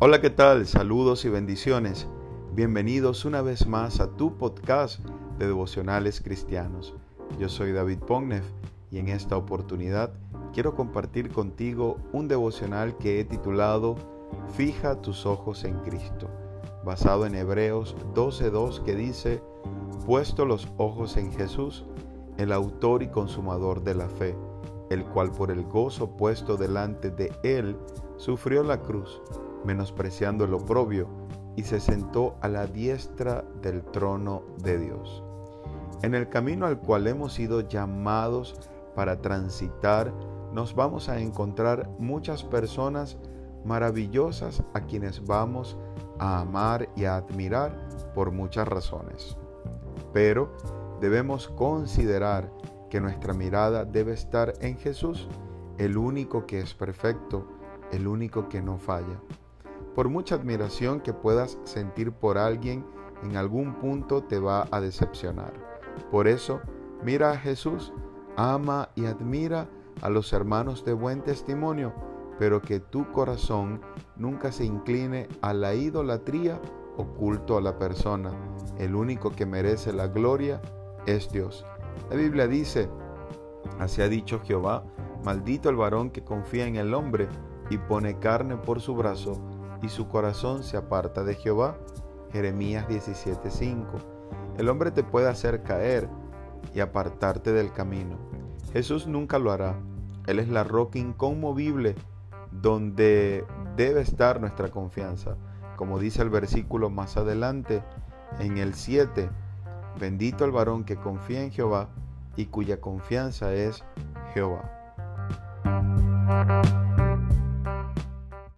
Hola, ¿qué tal? Saludos y bendiciones. Bienvenidos una vez más a tu podcast de devocionales cristianos. Yo soy David Pognev y en esta oportunidad quiero compartir contigo un devocional que he titulado Fija tus ojos en Cristo, basado en Hebreos 12.2 que dice, Puesto los ojos en Jesús, el autor y consumador de la fe, el cual por el gozo puesto delante de él sufrió la cruz menospreciando el oprobio, y se sentó a la diestra del trono de Dios. En el camino al cual hemos sido llamados para transitar, nos vamos a encontrar muchas personas maravillosas a quienes vamos a amar y a admirar por muchas razones. Pero debemos considerar que nuestra mirada debe estar en Jesús, el único que es perfecto, el único que no falla. Por mucha admiración que puedas sentir por alguien, en algún punto te va a decepcionar. Por eso, mira a Jesús, ama y admira a los hermanos de buen testimonio, pero que tu corazón nunca se incline a la idolatría oculto a la persona. El único que merece la gloria es Dios. La Biblia dice, así ha dicho Jehová, maldito el varón que confía en el hombre y pone carne por su brazo y su corazón se aparta de Jehová. Jeremías 17:5. El hombre te puede hacer caer y apartarte del camino. Jesús nunca lo hará. Él es la roca inconmovible donde debe estar nuestra confianza. Como dice el versículo más adelante, en el 7, bendito el varón que confía en Jehová y cuya confianza es Jehová.